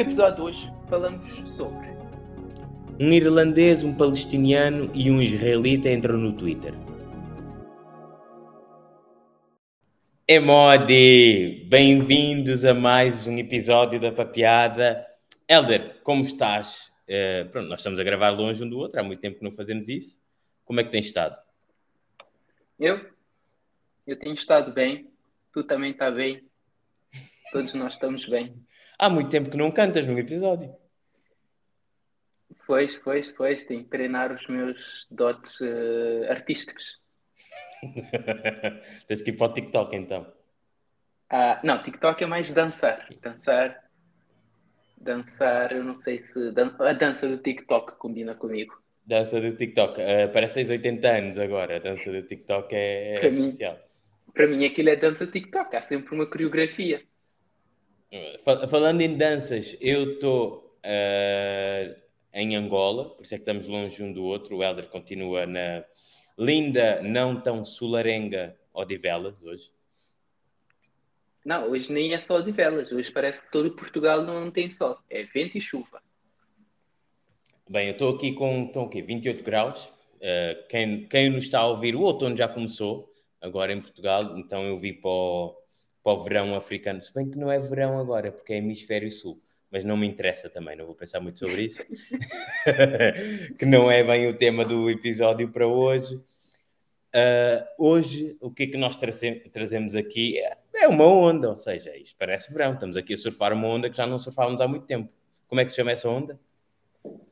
Episódio de hoje falamos sobre Um irlandês, um palestiniano e um israelita entram no Twitter. Emodi! Bem-vindos a mais um episódio da Papeada. Helder, como estás? Eh, pronto, nós estamos a gravar longe um do outro, há muito tempo que não fazemos isso. Como é que tens estado? eu. Eu tenho estado bem, tu também está bem, todos nós estamos bem. Há muito tempo que não cantas num episódio. Pois, pois, pois, tenho que treinar os meus dotes eh, artísticos. Tens que ir para o TikTok então. Ah, não, TikTok é mais dançar. Dançar, dançar, eu não sei se dan- a dança do TikTok combina comigo. Dança do TikTok. Uh, parece 6, 80 anos agora. A dança do TikTok é, é Para mim. especial. Para mim aquilo é dança TikTok, há sempre uma coreografia. Fa- Falando em danças, eu estou uh, em Angola, por isso é que estamos longe um do outro. O Helder continua na linda, não tão sularenga Odivelas hoje. Não, hoje nem é sol de velas, hoje parece que todo Portugal não tem sol, é vento e chuva. Bem, eu estou aqui com estão, o quê? 28 graus. Uh, quem, quem nos está a ouvir, o outono já começou, agora em Portugal, então eu vi para o, para o verão africano. Se bem que não é verão agora, porque é hemisfério sul, mas não me interessa também, não vou pensar muito sobre isso. que não é bem o tema do episódio para hoje. Uh, hoje, o que é que nós traze- trazemos aqui é, é uma onda, ou seja, isto parece verão. Estamos aqui a surfar uma onda que já não surfávamos há muito tempo. Como é que se chama essa onda?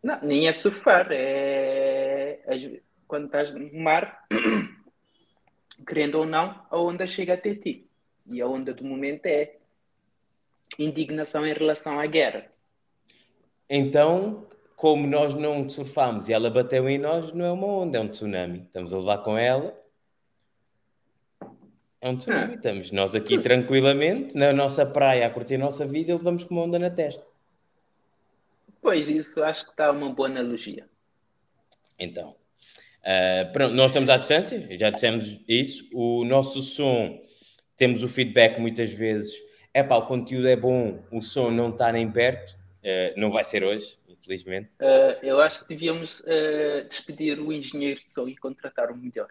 Não, nem é surfar, é às- quando estás no mar, querendo ou não, a onda chega até ti. E a onda do momento é indignação em relação à guerra. Então, como nós não surfámos e ela bateu em nós, não é uma onda, é um tsunami. Estamos a levar com ela. É um tsunami. Ah. Estamos nós aqui tranquilamente, na nossa praia, a curtir a nossa vida e levamos com uma onda na testa. Pois isso acho que está uma boa analogia. Então, ah, pronto, nós estamos à distância, já dissemos isso. O nosso som, temos o feedback muitas vezes, é pá, o conteúdo é bom, o som não está nem perto. Ah, não vai ser hoje, infelizmente. Uh, eu acho que devíamos uh, despedir o engenheiro de som e contratar um melhor.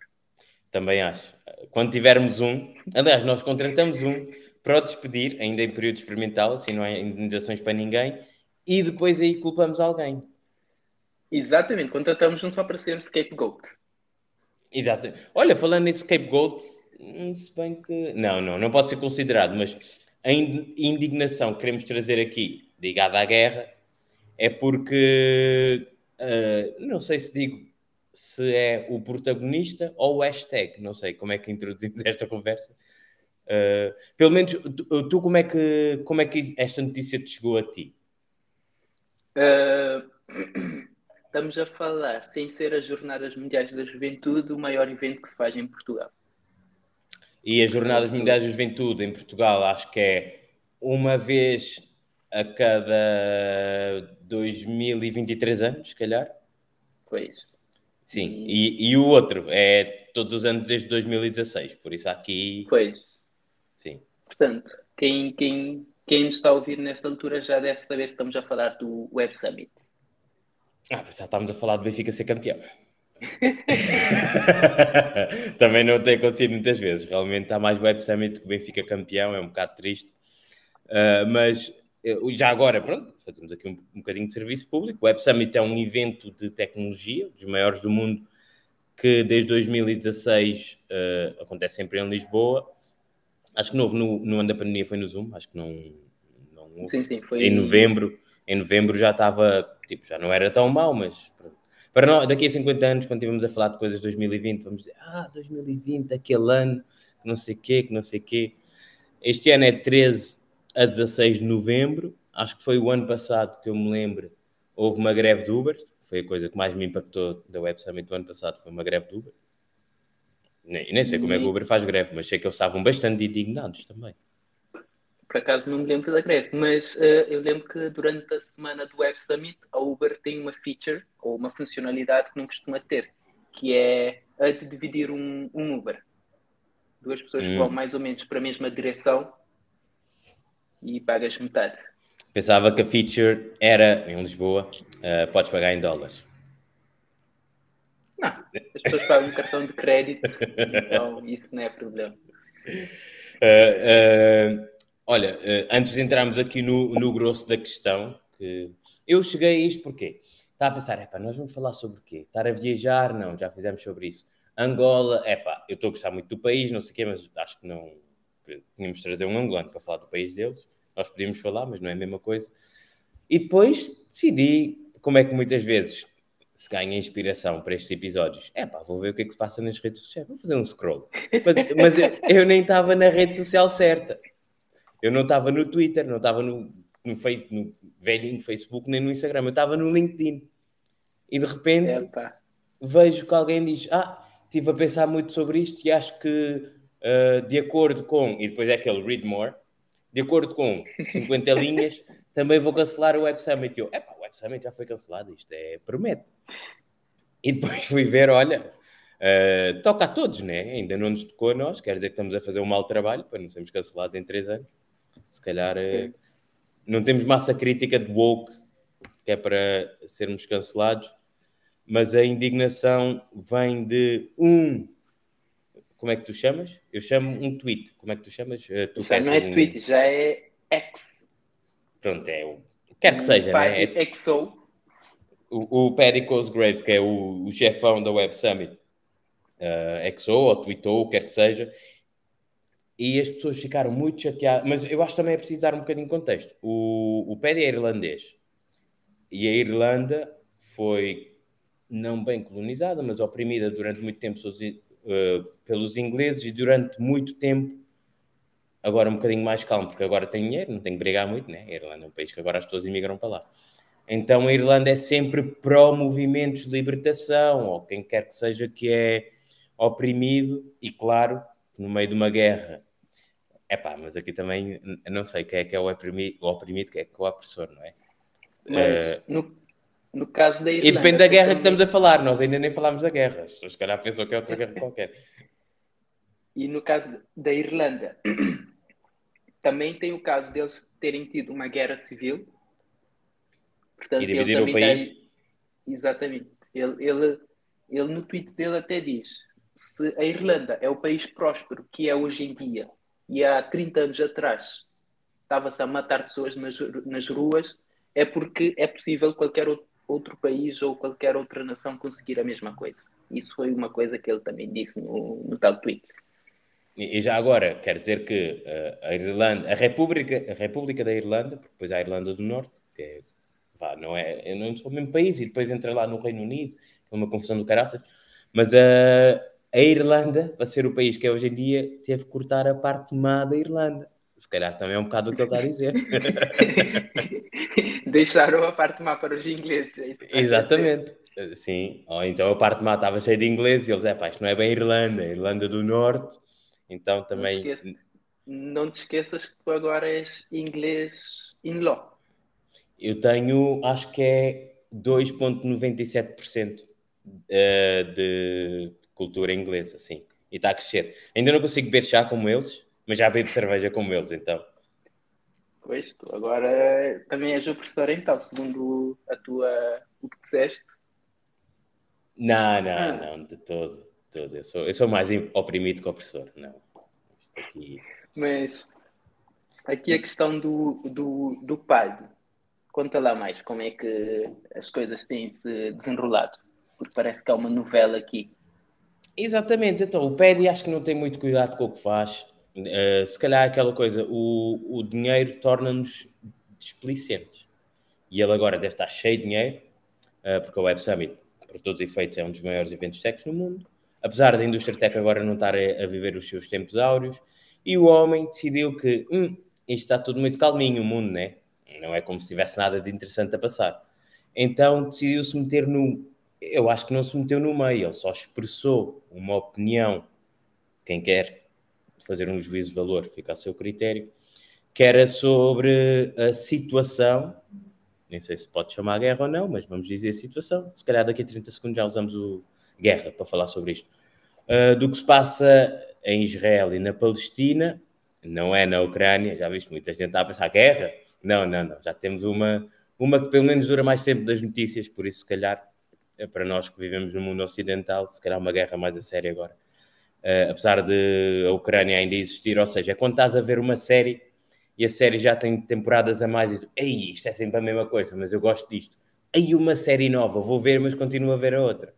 Também acho. Quando tivermos um, aliás, nós contratamos um para o despedir, ainda em período experimental, assim não há indenizações para ninguém, e depois aí culpamos alguém. Exatamente, contratamos um só para ser um scapegoat. Exato. Olha, falando em scapegoat, se bem que. Não, não, não pode ser considerado, mas a in- indignação que queremos trazer aqui, ligada à guerra, é porque. ah, não sei se digo se é o protagonista ou o hashtag, não sei como é que introduzimos esta conversa. Ah, pelo menos, tu, tu como, é que, como é que esta notícia te chegou a ti? Uh, estamos a falar, sem ser as Jornadas Mundiais da Juventude, o maior evento que se faz em Portugal. E as Jornadas Mundiais da Juventude em Portugal, acho que é uma vez a cada 2023 anos, se calhar. Pois. Sim, e, e o outro é todos os anos desde 2016, por isso aqui, Pois. sim. Portanto, quem, quem, quem nos está a ouvir nesta altura já deve saber que estamos a falar do Web Summit. Ah, já estávamos a falar do Benfica ser campeão. Também não tem acontecido muitas vezes. Realmente há mais Web Summit que o Benfica campeão, é um bocado triste. Uh, mas uh, já agora, pronto, fazemos aqui um, um bocadinho de serviço público. O Web Summit é um evento de tecnologia, dos maiores do mundo, que desde 2016 uh, acontece sempre em Lisboa. Acho que não houve no, no ano da pandemia, foi no Zoom, acho que não, não houve. Sim, sim, foi Em novembro, em novembro já estava, tipo, já não era tão mau, mas pronto. Para nós, daqui a 50 anos, quando estivermos a falar de coisas de 2020, vamos dizer, ah, 2020, aquele ano, que não sei o quê, que não sei o quê. Este ano é 13 a 16 de novembro, acho que foi o ano passado que eu me lembro, houve uma greve do Uber, foi a coisa que mais me impactou da Web Summit do ano passado, foi uma greve do Uber. Nem, nem sei como é que o Uber faz greve, mas sei que eles estavam bastante indignados também. Por acaso não me lembro da greve, mas uh, eu lembro que durante a semana do Web Summit a Uber tem uma feature ou uma funcionalidade que não costuma ter, que é a de dividir um, um Uber. Duas pessoas Hum. que vão mais ou menos para a mesma direção e pagas metade. Pensava que a feature era em Lisboa, uh, podes pagar em dólares. Não, as pessoas pagam um cartão de crédito, então isso não é problema. Uh, uh, olha, antes de entrarmos aqui no, no grosso da questão, que eu cheguei a isto porque estava a pensar, epá, nós vamos falar sobre o quê? Estar a viajar? Não, já fizemos sobre isso. Angola, epá, eu estou a gostar muito do país, não sei o quê, mas acho que não. Tínhamos de trazer um angolano para falar do país deles. Nós podíamos falar, mas não é a mesma coisa. E depois decidi, como é que muitas vezes se ganha inspiração para estes episódios, é pá, vou ver o que é que se passa nas redes sociais, vou fazer um scroll. Mas, mas eu, eu, nem estava na rede social certa. Eu não estava no Twitter, não estava no, no, face, no velhinho Facebook, nem no Instagram, eu estava no LinkedIn. E de repente Epa. vejo que alguém diz: Ah, estive a pensar muito sobre isto e acho que uh, de acordo com, e depois é aquele read more, de acordo com 50 linhas, também vou cancelar o Web Summit. Eu, epá, o Web Summit já foi cancelado, isto é, promete. E depois fui ver, olha, uh, toca a todos, né? Ainda não nos tocou a nós, quer dizer que estamos a fazer um mau trabalho para não sermos cancelados em três anos. Se calhar uh, não temos massa crítica de woke, que é para sermos cancelados, mas a indignação vem de um. Como é que tu chamas? Eu chamo um tweet. Como é que tu chamas? Uh, tu já não é um... tweet, já é X. Pronto, é o. Quer que seja, né? É... XO. O, o Paddy Cosgrave, que é o, o chefão da Web Summit, uh, XO ou tweetou, quer que seja, e as pessoas ficaram muito chateadas. Mas eu acho também é preciso dar um bocadinho de contexto. O, o Paddy é irlandês e a Irlanda foi não bem colonizada, mas oprimida durante muito tempo uh, pelos ingleses e durante muito tempo, agora um bocadinho mais calmo, porque agora tem dinheiro, não tem que brigar muito, né? A Irlanda é um país que agora as pessoas imigram para lá. Então a Irlanda é sempre pró-movimentos de libertação, ou quem quer que seja que é oprimido, e claro, no meio de uma guerra. É pá, mas aqui também não sei quem é que é o oprimido, o oprimido quem é que é o opressor, não é? Mas uh, no, no caso da Irlanda. E depende da guerra que estamos a falar, nós ainda nem falámos da guerra. As pessoas, calhar, pensam que é outra guerra qualquer. E no caso da Irlanda, também tem o caso deles terem tido uma guerra civil. Portanto, e dividir o país. Tem... Exatamente. Ele, ele, ele no tweet dele até diz: se a Irlanda é o país próspero que é hoje em dia e há 30 anos atrás estava-se a matar pessoas nas, nas ruas, é porque é possível qualquer outro país ou qualquer outra nação conseguir a mesma coisa. Isso foi uma coisa que ele também disse no, no tal tweet. E, já agora, quer dizer que uh, a Irlanda, a República, a República da Irlanda, porque depois a Irlanda do Norte, que é, vá, não é, não o mesmo país, e depois entra lá no Reino Unido, é uma confusão do caraças, mas a, a Irlanda, para ser o país que é hoje em dia, teve que cortar a parte má da Irlanda. Se calhar também é um bocado o que ele está a dizer. Deixaram a parte má para os ingleses. É isso Exatamente. Sim, ou então a parte má estava cheia de ingleses e eles, é pá, isto não é bem Irlanda, é Irlanda do Norte, então também... Não te, não te esqueças que tu agora és inglês in law. Eu tenho, acho que é 2,97% eh, de cultura inglesa, sim, e está a crescer. Ainda não consigo beber chá como eles, mas já bebo cerveja como eles, então. Pois, tu agora também és o professor então, segundo a tua, o que disseste? Não, não, ah. não, de todo, de todo. Eu sou, eu sou mais oprimido que o professor, não. Aqui... Mas aqui a questão do, do, do PAD, conta lá mais como é que as coisas têm se desenrolado, porque parece que há uma novela aqui. Exatamente, então o PED acho que não tem muito cuidado com o que faz Uh, se calhar aquela coisa, o, o dinheiro torna-nos displicentes. E ele agora deve estar cheio de dinheiro, uh, porque o Web Summit, por todos os efeitos, é um dos maiores eventos tech no mundo. Apesar da indústria tech agora não estar a, a viver os seus tempos áureos, e o homem decidiu que hum, isto está tudo muito calminho, o mundo, né? Não é como se tivesse nada de interessante a passar. Então decidiu se meter no. Eu acho que não se meteu no meio, ele só expressou uma opinião. Quem quer fazer um juízo de valor, fica a seu critério, que era sobre a situação, nem sei se pode chamar guerra ou não, mas vamos dizer situação, se calhar daqui a 30 segundos já usamos o guerra para falar sobre isto, uh, do que se passa em Israel e na Palestina, não é na Ucrânia, já viste, muita gente está a pensar guerra, Não, não, não. Já temos uma, uma que pelo menos dura mais tempo das notícias, por isso, se calhar, para nós que vivemos no mundo ocidental, se calhar uma guerra mais a sério agora. Uh, apesar de a Ucrânia ainda existir, ou seja, é quando estás a ver uma série e a série já tem temporadas a mais e tu, ei, isto é sempre a mesma coisa, mas eu gosto disto. Aí uma série nova, vou ver, mas continuo a ver a outra.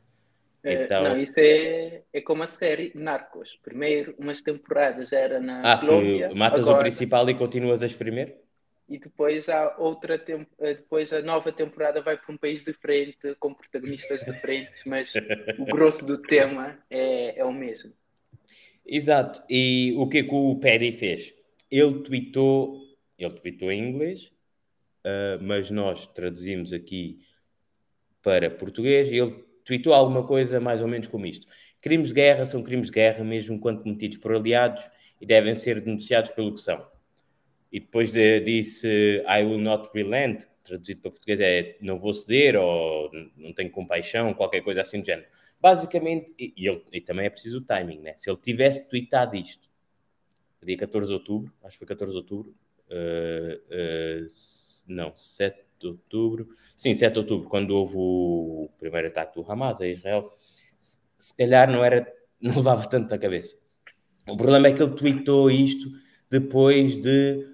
É, então... Não, isso é, é como a série Narcos. Primeiro, umas temporadas era na ah, Colômbia. matas agora... o principal e continuas a exprimir? E depois há outra eh, depois a nova temporada vai para um país diferente, com protagonistas diferentes, mas o grosso do tema é, é o mesmo. Exato. E o que é que o Paddy fez? Ele tweetou, ele tweetou em inglês, uh, mas nós traduzimos aqui para português e ele tweetou alguma coisa mais ou menos como isto. Crimes de guerra são crimes de guerra, mesmo quando cometidos por aliados, e devem ser denunciados pelo que são. E depois de, disse I will not relent, traduzido para português é não vou ceder ou não tenho compaixão, qualquer coisa assim do género. Basicamente, e, ele, e também é preciso o timing, né? Se ele tivesse tweetado isto dia 14 de outubro, acho que foi 14 de outubro, uh, uh, não, 7 de outubro, sim, 7 de outubro, quando houve o primeiro ataque do Hamas a Israel, se calhar não era, não levava tanto na cabeça. O problema é que ele tweetou isto depois de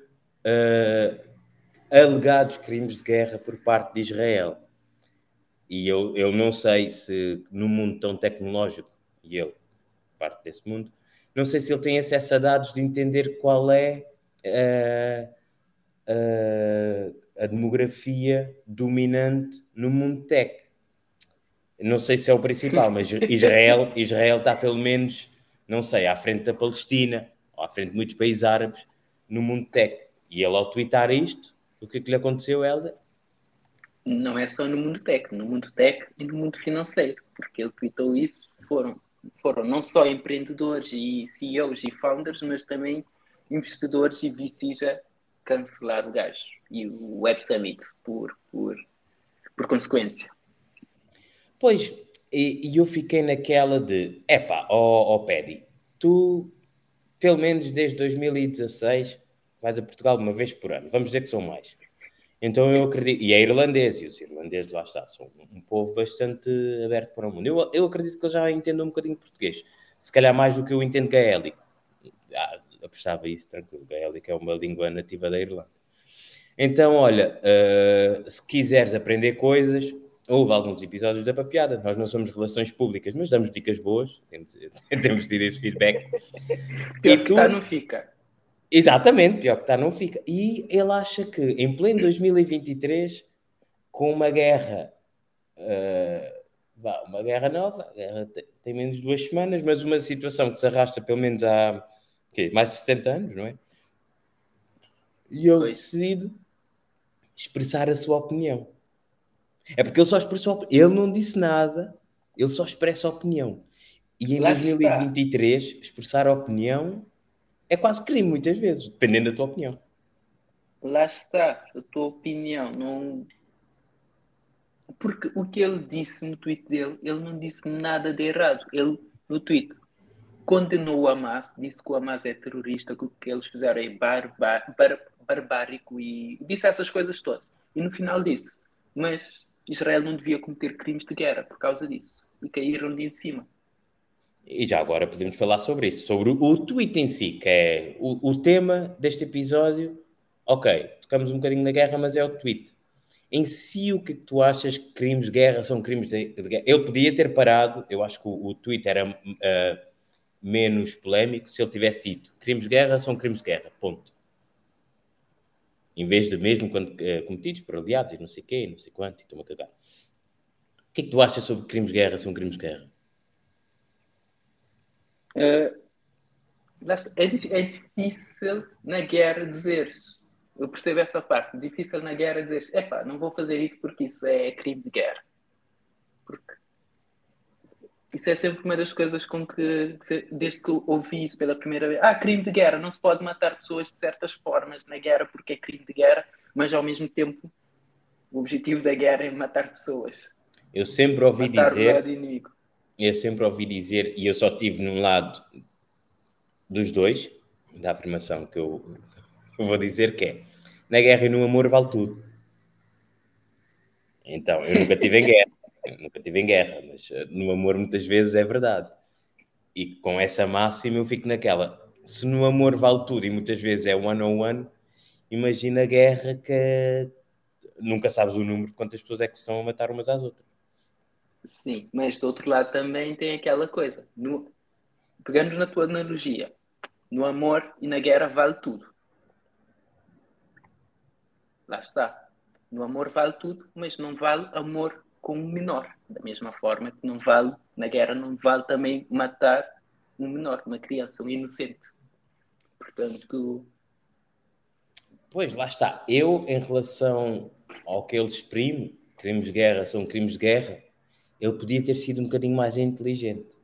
uh, alegados crimes de guerra por parte de Israel. E eu, eu não sei se no mundo tão tecnológico, e eu, parte desse mundo, não sei se ele tem acesso a dados de entender qual é uh, uh, a demografia dominante no mundo tech. Não sei se é o principal, mas Israel, Israel está pelo menos, não sei, à frente da Palestina, ou à frente de muitos países árabes no mundo tech. E ele ao twittar isto, o que é que lhe aconteceu, Helder? Não é só no mundo tech, no mundo tech e no mundo financeiro, porque ele tweetou isso, foram, foram não só empreendedores e CEOs e founders, mas também investidores e VCs a cancelar o gajo e o Web Summit por, por, por consequência. Pois, e, e eu fiquei naquela de, epá, ó oh, oh, Paddy, tu, pelo menos desde 2016, vais a Portugal uma vez por ano, vamos dizer que são mais. Então eu acredito, e é irlandês, e os irlandeses lá está, são um povo bastante aberto para o mundo. Eu, eu acredito que eles já entendam um bocadinho português, se calhar mais do que eu entendo gaélico. Ah, apostava isso, tranquilo, gaélico é uma língua nativa da Irlanda. Então, olha, uh, se quiseres aprender coisas, houve alguns episódios da papiada. Nós não somos relações públicas, mas damos dicas boas. Temos, temos tido esse feedback. E tu... está, não fica. Exatamente, pior que está, não fica. E ele acha que em pleno 2023, com uma guerra, uh, uma guerra nova, guerra tem, menos de duas semanas, mas uma situação que se arrasta pelo menos há quê? mais de 60 anos, não é? E ele decide expressar a sua opinião. É porque ele só expressou Ele não disse nada, ele só expressa a opinião. E em Lá 2023, está. expressar a opinião é quase crime, muitas vezes, dependendo da tua opinião. Lá está, se a tua opinião não. Porque o que ele disse no tweet dele, ele não disse nada de errado. Ele, no tweet, condenou o Hamas, disse que o Hamas é terrorista, que o que eles fizeram é barbárico bar, barbárico e disse essas coisas todas. E no final disse, mas Israel não devia cometer crimes de guerra por causa disso. E caíram de em cima. E já agora podemos falar sobre isso, sobre o, tweet em si, que é o, o tema deste episódio. Ok, tocamos um bocadinho na guerra, mas é o tweet. Em si, o que, é tu achas que crimes de guerra são crimes de, de guerra? Ele podia ter parado, eu acho que o, o tweet era uh, menos polémico se ele tivesse dito crimes de guerra são crimes de guerra, ponto. Em vez de mesmo quando uh, cometidos por aliados e não sei quê, não sei quanto, e estou-me a cagar. O que é que tu achas sobre crimes de guerra são crimes de guerra? Uh, é, é difícil na guerra dizer eu percebo essa parte, difícil na guerra dizer epá, não vou fazer isso porque isso é crime de guerra. Porque isso é sempre uma das coisas com que, desde que eu ouvi isso pela primeira vez, ah, crime de guerra, não se pode matar pessoas de certas formas na guerra porque é crime de guerra, mas ao mesmo tempo o objetivo da guerra é matar pessoas. Eu sempre ouvi matar dizer. Eu sempre ouvi dizer, e eu só tive num lado dos dois, da afirmação que eu vou dizer, que é na guerra e no amor vale tudo. Então, eu nunca tive em guerra, nunca tive em guerra, mas uh, no amor muitas vezes é verdade. E com essa máxima eu fico naquela. Se no amor vale tudo e muitas vezes é one on one, imagina a guerra que nunca sabes o número de quantas pessoas é que estão a matar umas às outras. Sim, mas do outro lado também tem aquela coisa. No, pegando na tua analogia, no amor e na guerra vale tudo. Lá está. No amor vale tudo, mas não vale amor com um menor. Da mesma forma que não vale, na guerra não vale também matar um menor, uma criança, um inocente. Portanto. Pois, lá está. Eu, em relação ao que ele exprime, crimes de guerra são crimes de guerra, ele podia ter sido um bocadinho mais inteligente.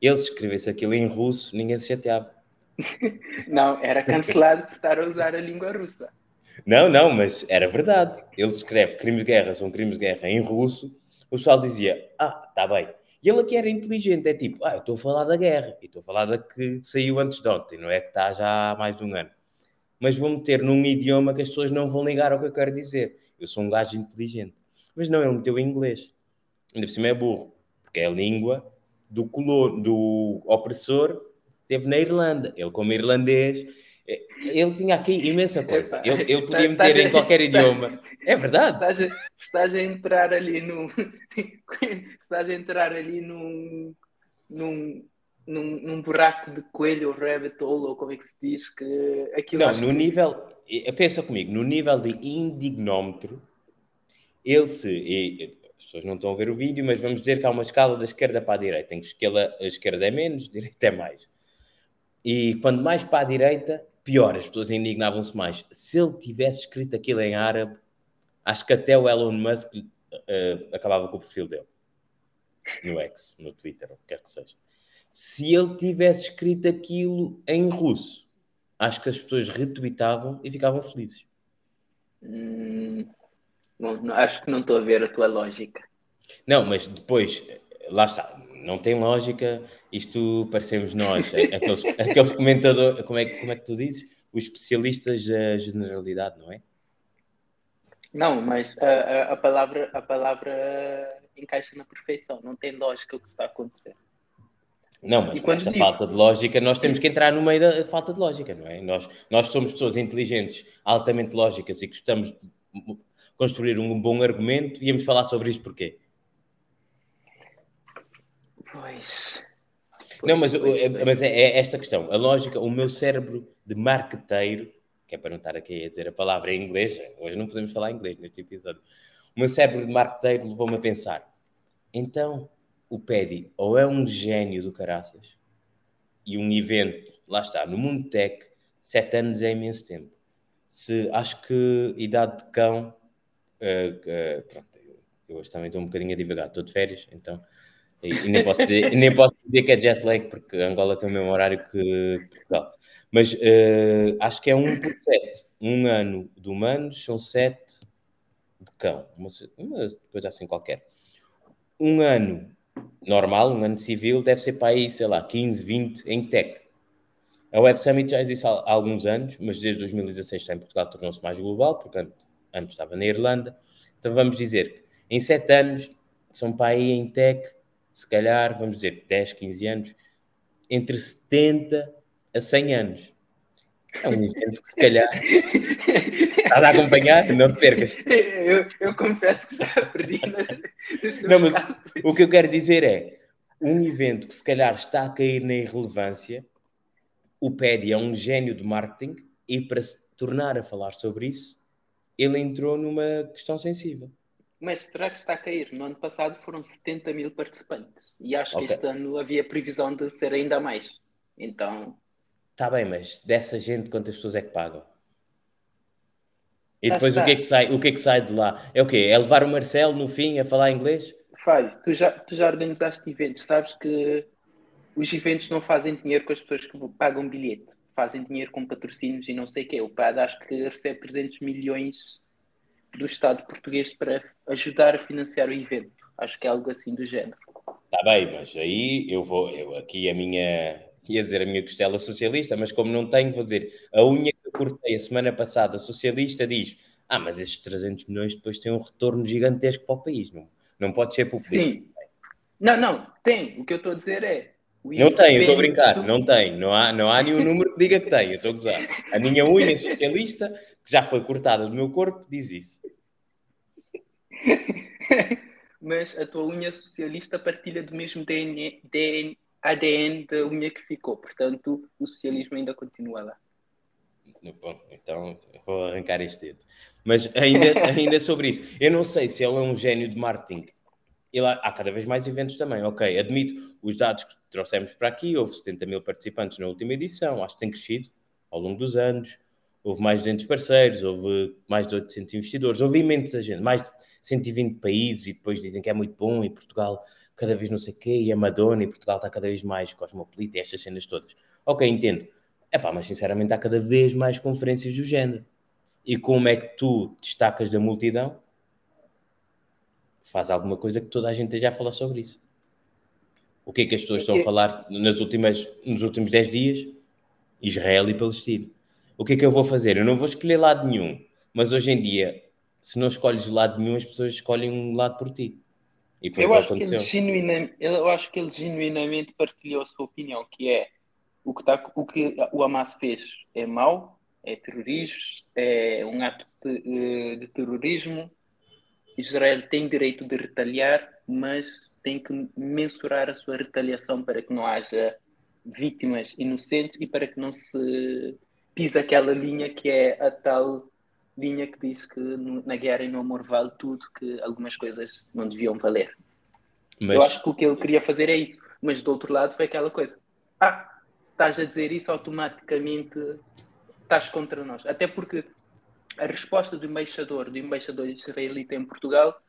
Ele, se escrevesse aquilo em russo, ninguém se chateava. Não, era cancelado por estar a usar a língua russa. Não, não, mas era verdade. Ele escreve crimes de guerra são crimes de guerra em russo. O pessoal dizia, ah, está bem. E ele aqui era inteligente, é tipo, ah, eu estou a falar da guerra, e estou a falar da que saiu antes de ontem, não é que está já há mais de um ano. Mas vou meter num idioma que as pessoas não vão ligar ao que eu quero dizer. Eu sou um gajo inteligente. Mas não, ele meteu em inglês. Ainda por cima é burro, porque é a língua do, color, do opressor teve na Irlanda. Ele, como irlandês, eh, ele tinha aqui imensa coisa. Ele, ele podia meter em qualquer idioma. É verdade. Estás a, estás a entrar ali num. estás a entrar ali num. num num, num, buraco de coelho ou rabbit hole, ou como é que se diz, que aquilo... Não, no que... nível... Pensa comigo, no nível de indignómetro, ele se as pessoas não estão a ver o vídeo, mas vamos dizer que há uma escala da esquerda para a direita, em que a esquerda é menos, a direita é mais. E quando mais para a direita, pior, as pessoas indignavam-se mais. Se ele tivesse escrito aquilo em árabe, acho que até o Elon Musk uh, acabava com o perfil dele. No X, no Twitter, o que quer que seja. Se ele tivesse escrito aquilo em russo, acho que as pessoas retweetavam e ficavam felizes. Hum, Bom, acho que não estou a ver a tua lógica. Não, mas depois, lá está, não tem lógica, isto parecemos nós, aqueles, aqueles comentadores, como é, como é que tu dizes? Os especialistas da generalidade, não é? Não, mas a, a, a, palavra, a palavra encaixa na perfeição, não tem lógica o que está a acontecer. Não, mas com esta digo... falta de lógica, nós temos que entrar no meio da falta de lógica, não é? Nós, nós somos pessoas inteligentes, altamente lógicas e gostamos construir um bom argumento e íamos falar sobre isto porquê? Pois. Não, mas, pois, mas é, é, esta questão. A lógica, o meu cérebro de marqueteiro, que é para não estar aqui a dizer a palavra em inglês, hoje não podemos falar inglês neste episódio. O meu cérebro de marqueteiro levou-me a pensar: então o Pedi ou é um gênio do caraças e um evento, lá está, no mundo tech, sete anos é imenso tempo. Se acho que idade de cão Uh, pronto, eu hoje também estou um bocadinho a divagar, estou de férias, então. E, e nem, posso dizer, nem posso dizer que é jet lag, porque Angola tem o mesmo horário que Portugal. Mas uh, acho que é um por sete. Um ano de humanos são sete de cão. Uma, uma coisa assim qualquer. Um ano normal, um ano civil, deve ser para aí, sei lá, 15, 20 em tech. A Web Summit já existe há alguns anos, mas desde 2016 está em Portugal, tornou-se mais global, portanto, antes estava na Irlanda. Então vamos dizer que em 7 anos são para aí em tech, se calhar, vamos dizer 10, 15 anos, entre 70 a 100 anos. É um evento que se calhar estás a acompanhar, não te percas. Eu, eu confesso que já perdi. Não, mas o que eu quero dizer é um evento que se calhar está a cair na irrelevância. O Pedi é um gênio de marketing e para se tornar a falar sobre isso, ele entrou numa questão sensível. Mas será que está a cair? No ano passado foram 70 mil participantes e acho okay. que este ano havia previsão de ser ainda mais. Então. Está bem, mas dessa gente quantas pessoas é que pagam? E depois o que, é que sai, o que é que sai de lá? É o quê? É levar o Marcelo no fim a falar inglês? Falho, tu já, tu já organizaste eventos, sabes que os eventos não fazem dinheiro com as pessoas que pagam bilhete fazem dinheiro com patrocínios e não sei o quê. O PAD acho que recebe 300 milhões do Estado português para ajudar a financiar o evento. Acho que é algo assim do género. Está bem, mas aí eu vou, eu aqui a minha, ia dizer a minha costela socialista, mas como não tenho, vou dizer, a única, cortei a semana passada socialista diz: Ah, mas estes 300 milhões depois têm um retorno gigantesco para o país. Não, não pode ser populismo. Sim. Não, não, tem. O que eu estou a dizer é. Não tem, eu estou a brincar, não tem. Não há, não há nenhum número que diga que tem, eu estou a gozar. A minha unha socialista, que já foi cortada do meu corpo, diz isso. Mas a tua unha socialista partilha do mesmo DNA, DNA, ADN da unha que ficou, portanto o socialismo ainda continua lá. Bom, então vou arrancar este dedo. Mas ainda, ainda sobre isso, eu não sei se ele é um gênio de marketing. Ele, há cada vez mais eventos também, ok. Admito os dados que trouxemos para aqui, houve 70 mil participantes na última edição, acho que tem crescido ao longo dos anos. Houve mais de 200 parceiros, houve mais de 800 investidores, houve imensa gente, mais de 120 países e depois dizem que é muito bom e Portugal cada vez não sei o quê, e a Madonna e Portugal está cada vez mais cosmopolita e estas cenas todas. Ok, entendo. É pá, mas sinceramente há cada vez mais conferências do género. E como é que tu destacas da multidão? Faz alguma coisa que toda a gente esteja a falar sobre isso. O que é que as pessoas estão a falar nas últimas, nos últimos 10 dias? Israel e Palestina. O que é que eu vou fazer? Eu não vou escolher lado nenhum, mas hoje em dia, se não escolhes lado nenhum, as pessoas escolhem um lado por ti. eu, acho que ele genuinamente, eu acho que ele genuinamente partilhou a sua opinião, que é o que, tá, o, que o Hamas fez é mau, é terrorismo, é um ato de, eh, de terrorismo. Israel tem direito de retaliar, mas tem que mensurar a sua retaliação para que não haja vítimas inocentes e para que não se pise aquela linha que é a tal linha que diz que na guerra e no amor vale tudo, que algumas coisas não deviam valer. Mas... Eu acho que o que ele queria fazer é isso, mas do outro lado foi aquela coisa. Ah, se estás a dizer isso, automaticamente estás contra nós. Até porque a resposta do embaixador, do embaixador israelita em Portugal,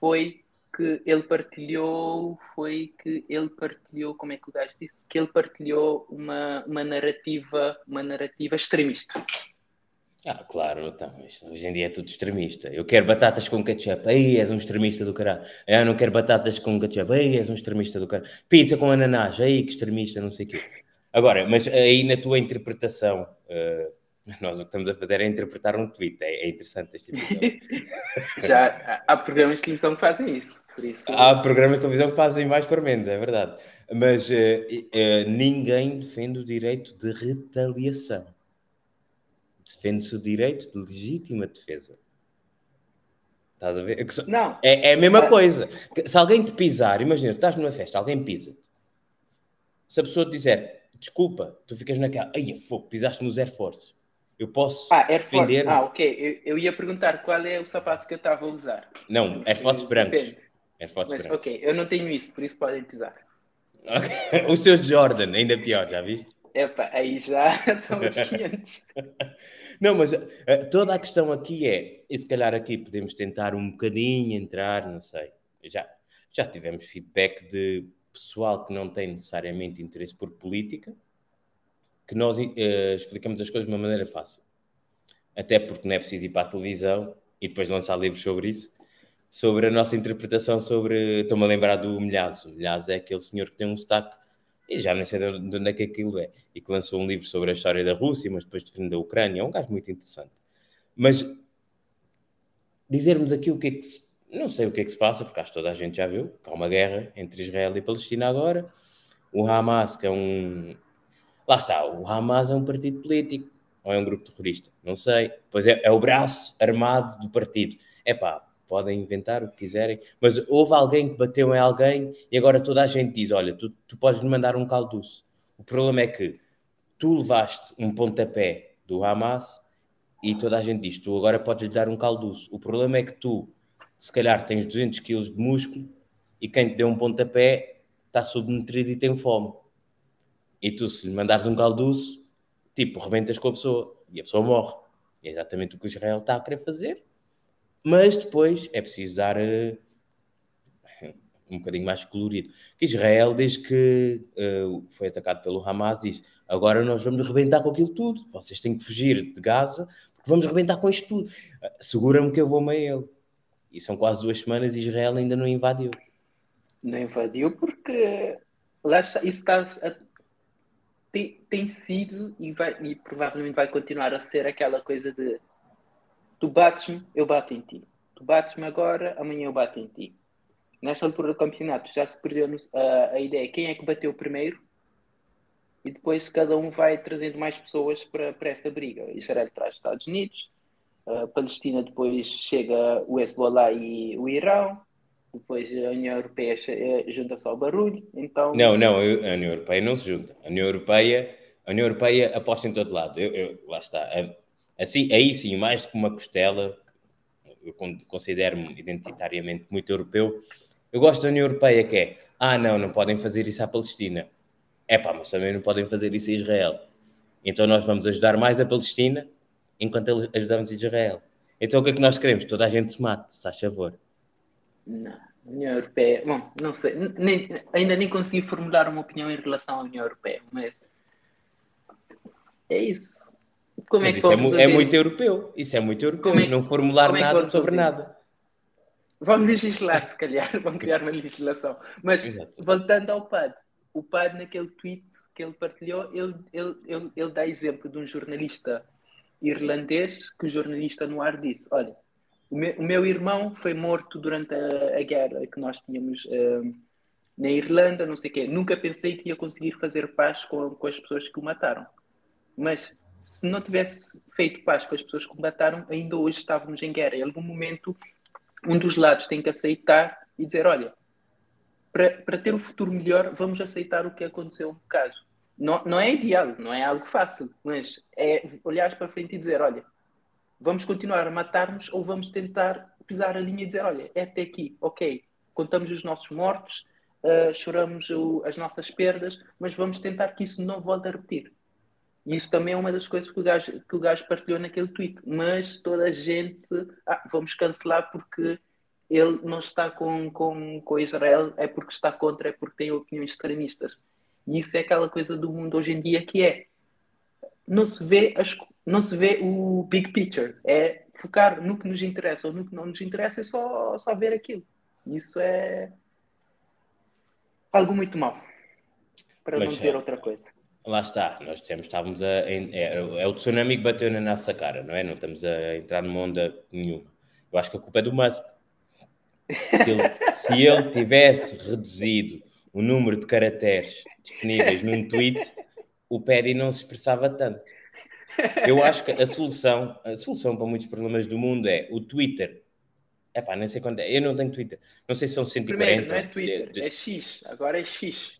foi que ele partilhou, foi que ele partilhou, como é que o gajo disse? Que ele partilhou uma, uma narrativa, uma narrativa extremista. Ah, claro, então, hoje em dia é tudo extremista. Eu quero batatas com ketchup, aí és um extremista do caralho. Eu não quero batatas com ketchup, aí és um extremista do caralho. Pizza com ananás, aí que extremista, não sei o quê. Agora, mas aí na tua interpretação, uh, nós o que estamos a fazer é interpretar um tweet, é, é interessante este episódio. Já há programas de televisão que fazem isso, por isso. Há programas de televisão que fazem mais para menos, é verdade. Mas uh, uh, ninguém defende o direito de retaliação defende-se o direito de legítima defesa. Estás a ver? É não. É, é a mesma coisa. Se alguém te pisar, imagina, tu estás numa festa, alguém pisa-te. Se a pessoa te disser, desculpa, tu ficas naquela, ai, fogo, pisaste nos Air Force. Eu posso ah, Air Force. defender... Ah, ok. Eu, eu, ia perguntar qual é o sapato que eu estava a usar. Não, Air Force brancos. Air Force Mas, brancos. ok, eu não tenho isso, por isso podem pisar. Okay. Os teus Jordan, ainda pior, já viste? Epá, aí já são os 500. Não, mas uh, toda a questão aqui é, e se calhar aqui podemos tentar um bocadinho entrar, não sei, já, já tivemos feedback de pessoal que não tem necessariamente interesse por política, que nós uh, explicamos as coisas de uma maneira fácil. Até porque não é preciso ir para a televisão e depois lançar livros sobre isso, sobre a nossa interpretação sobre... Estou-me a lembrar do Milhazo. O é aquele senhor que tem um sotaque e já nem sei de onde é que aquilo é, e que lançou um livro sobre a história da Rússia, mas depois defende a Ucrânia, é um gajo muito interessante. Mas dizermos aqui o que é que se, não sei o que é que se passa, porque acho que toda a gente já viu, que há uma guerra entre Israel e Palestina agora, o Hamas, que é um... Lá está, o Hamas é um partido político, ou é um grupo terrorista, não sei. Pois é, é o braço armado do partido. É pá, podem inventar o que quiserem, mas houve alguém que bateu em alguém e agora toda a gente diz: Olha, tu, tu podes me mandar um calduço. O problema é que tu levaste um pontapé do Hamas e toda a gente diz: Tu agora podes lhe dar um calduço. O problema é que tu, se calhar, tens 200 quilos de músculo e quem te deu um pontapé está subnutrido e tem fome. E tu, se lhe mandares um calduço, tipo, rebentas com a pessoa e a pessoa morre. é exatamente o que o Israel está a querer fazer mas depois é preciso dar uh, um bocadinho mais colorido. Que Israel, desde que uh, foi atacado pelo Hamas, disse: agora nós vamos rebentar com aquilo tudo, vocês têm que fugir de Gaza, porque vamos rebentar com isto tudo. Uh, Segura-me que eu vou-me a ele. E são quase duas semanas e Israel ainda não invadiu. Não invadiu porque lá está, isso está tem, tem sido e, vai, e provavelmente vai continuar a ser aquela coisa de tu bates-me, eu bato em ti. Tu bates-me agora, amanhã eu bato em ti. Nesta altura do campeonato já se perdeu a, a ideia quem é que bateu primeiro e depois cada um vai trazendo mais pessoas para, para essa briga. Israel traz os Estados Unidos, a Palestina depois chega o Hezbollah e o Irão, depois a União Europeia eh, junta-se ao barulho. Então... Não, não, a União Europeia não se junta. A União Europeia, a União Europeia aposta em todo lado. Eu, eu, lá está. Assim, aí sim, mais do que uma costela, eu considero-me identitariamente muito europeu. Eu gosto da União Europeia que é, ah não, não podem fazer isso à Palestina. É pá, mas também não podem fazer isso a Israel. Então nós vamos ajudar mais a Palestina enquanto ajudamos Israel. Então o que é que nós queremos? Toda a gente se mate, se faz favor. Não, União Europeia, bom, não sei, nem, ainda nem consigo formular uma opinião em relação à União Europeia, mas é isso. Como mas é que isso é, é muito isso? europeu, isso é muito europeu, é, não formular é nada sobre nada. Vamos legislar, se calhar, vamos criar uma legislação. Mas Exato. voltando ao PAD, o PAD naquele tweet que ele partilhou, ele, ele, ele, ele dá exemplo de um jornalista irlandês que o jornalista no ar disse: Olha, o meu, o meu irmão foi morto durante a, a guerra que nós tínhamos uh, na Irlanda, não sei o quê. Nunca pensei que ia conseguir fazer paz com, com as pessoas que o mataram. Mas se não tivesse feito paz com as pessoas que o mataram, ainda hoje estávamos em guerra. Em algum momento, um dos lados tem que aceitar e dizer: Olha, para, ter um futuro melhor, vamos aceitar o que aconteceu no caso. Não, não é ideal, não é algo fácil, mas é olhar para frente e dizer: olha, vamos continuar a matar-nos ou vamos tentar pisar a linha e dizer: olha, é até aqui, ok, contamos os nossos mortos, uh, choramos o, as nossas perdas, mas vamos tentar que isso não volte a repetir. E isso também é uma das coisas que o gajo, que o gajo partilhou naquele tweet. Mas toda a gente, ah, vamos cancelar porque ele não está com, com, com Israel, é porque está contra, é porque tem opiniões extremistas. E isso é aquela coisa do mundo hoje em dia que é não se vê as, não se vê o big picture, é focar no que nos interessa ou no que não nos interessa, é só, só ver aquilo. Isso é algo muito mau, para Mas, não dizer é, outra coisa. Lá está, nós dissemos, estávamos a. É, é, o tsunami que bateu na nossa cara, não é? Não estamos a entrar numa onda nenhuma. Eu acho que a culpa é do Musk. Ele, se ele tivesse reduzido o número de caracteres disponíveis num tweet, o Perry não se expressava tanto. Eu acho que a solução, a solução para muitos problemas do mundo é o Twitter. É pá, nem sei quando é. Eu não tenho Twitter. Não sei se são 140. Primeiro, não é Twitter, de... é X. Agora é X.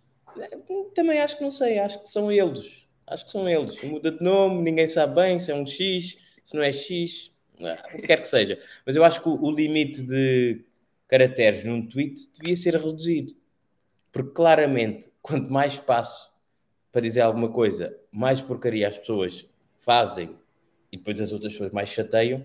Também acho que não sei. Acho que são eles. Acho que são eles. Muda de nome, ninguém sabe bem se é um X, se não é X. O que quer que seja. Mas eu acho que o, o limite de caracteres num tweet devia ser reduzido. Porque claramente, quanto mais espaço para dizer alguma coisa, mais porcaria as pessoas fazem e depois as outras pessoas mais chateiam,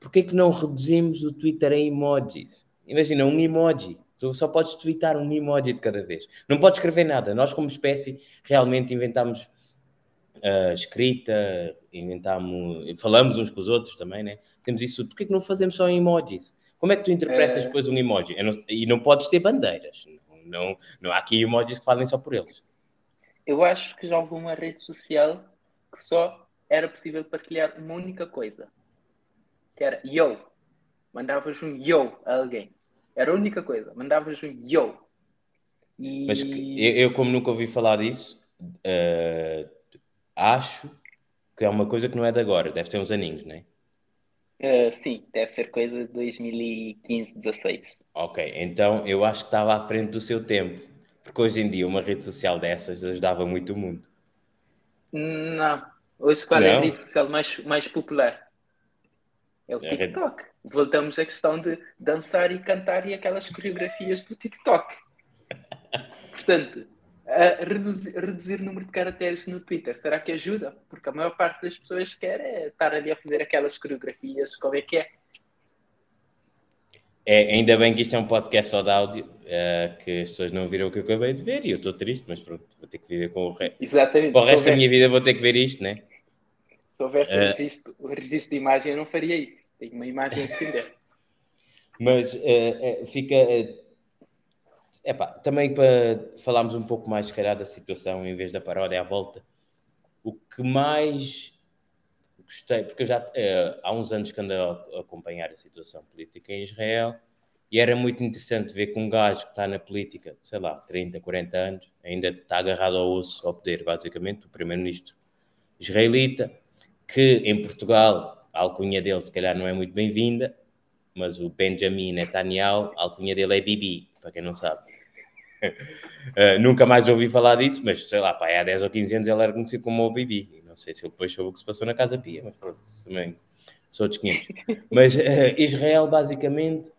porquê é que não reduzimos o Twitter em emojis? Imagina, um emoji. Tu só podes twittar um emoji de cada vez. Não podes escrever nada. Nós, como espécie, realmente inventamos uh, escrita, inventamos, falamos uns com os outros também, né? Temos isso. Porquê que não fazemos só em emojis? Como é que tu interpretas é... depois um emoji? Não, e não podes ter bandeiras. Não, não há aqui emojis que falem só por eles. Eu acho que já houve uma rede social que só era possível partilhar uma única coisa. Que era yo. Mandavas um yo a alguém. Era a única coisa. Mandavas um yo. E... Mas eu, como nunca ouvi falar disso, uh, acho que é uma coisa que não é de agora. Deve ter uns aninhos, não é? Uh, sim, deve ser coisa de 2015, 16. Ok, então eu acho que estava à frente do seu tempo, porque hoje em dia uma rede social dessas ajudava muito o mundo. Não, hoje qual é a rede social mais, mais popular? É o TikTok. Rede... Voltamos à questão de dançar e cantar e aquelas coreografias do TikTok. Portanto, reduzir, reduzir o número de caracteres no Twitter, será que ajuda? Porque a maior parte das pessoas quer é estar ali a fazer aquelas coreografias, como é que é? É, ainda bem que isto é um podcast só de áudio, uh, que as pessoas não viram o que eu acabei de ver e eu estou triste, mas pronto, vou ter que viver com o resto. Exatamente. Para o resto da minha vida vou ter que ver isto, né? Se houvesse uh, registro, o registro de imagem, eu não faria isso. Tenho uma imagem a defender. mas uh, fica Epá, também para falarmos um pouco mais, se calhar, da situação, em vez da paródia à volta, o que mais gostei, porque eu já uh, há uns anos que ando a acompanhar a situação política em Israel e era muito interessante ver que um gajo que está na política, sei lá, 30, 40 anos, ainda está agarrado ao osso, ao poder, basicamente, o primeiro-ministro israelita, que em Portugal a alcunha dele se calhar não é muito bem-vinda, mas o Benjamin Netanyahu, a alcunha dele é Bibi, para quem não sabe. uh, nunca mais ouvi falar disso, mas sei lá, pá, há 10 ou 15 anos ele era conhecido como o Bibi. Não sei se ele depois soube o que se passou na Casa Pia, mas pronto, também sou dos 500. Mas uh, Israel, basicamente,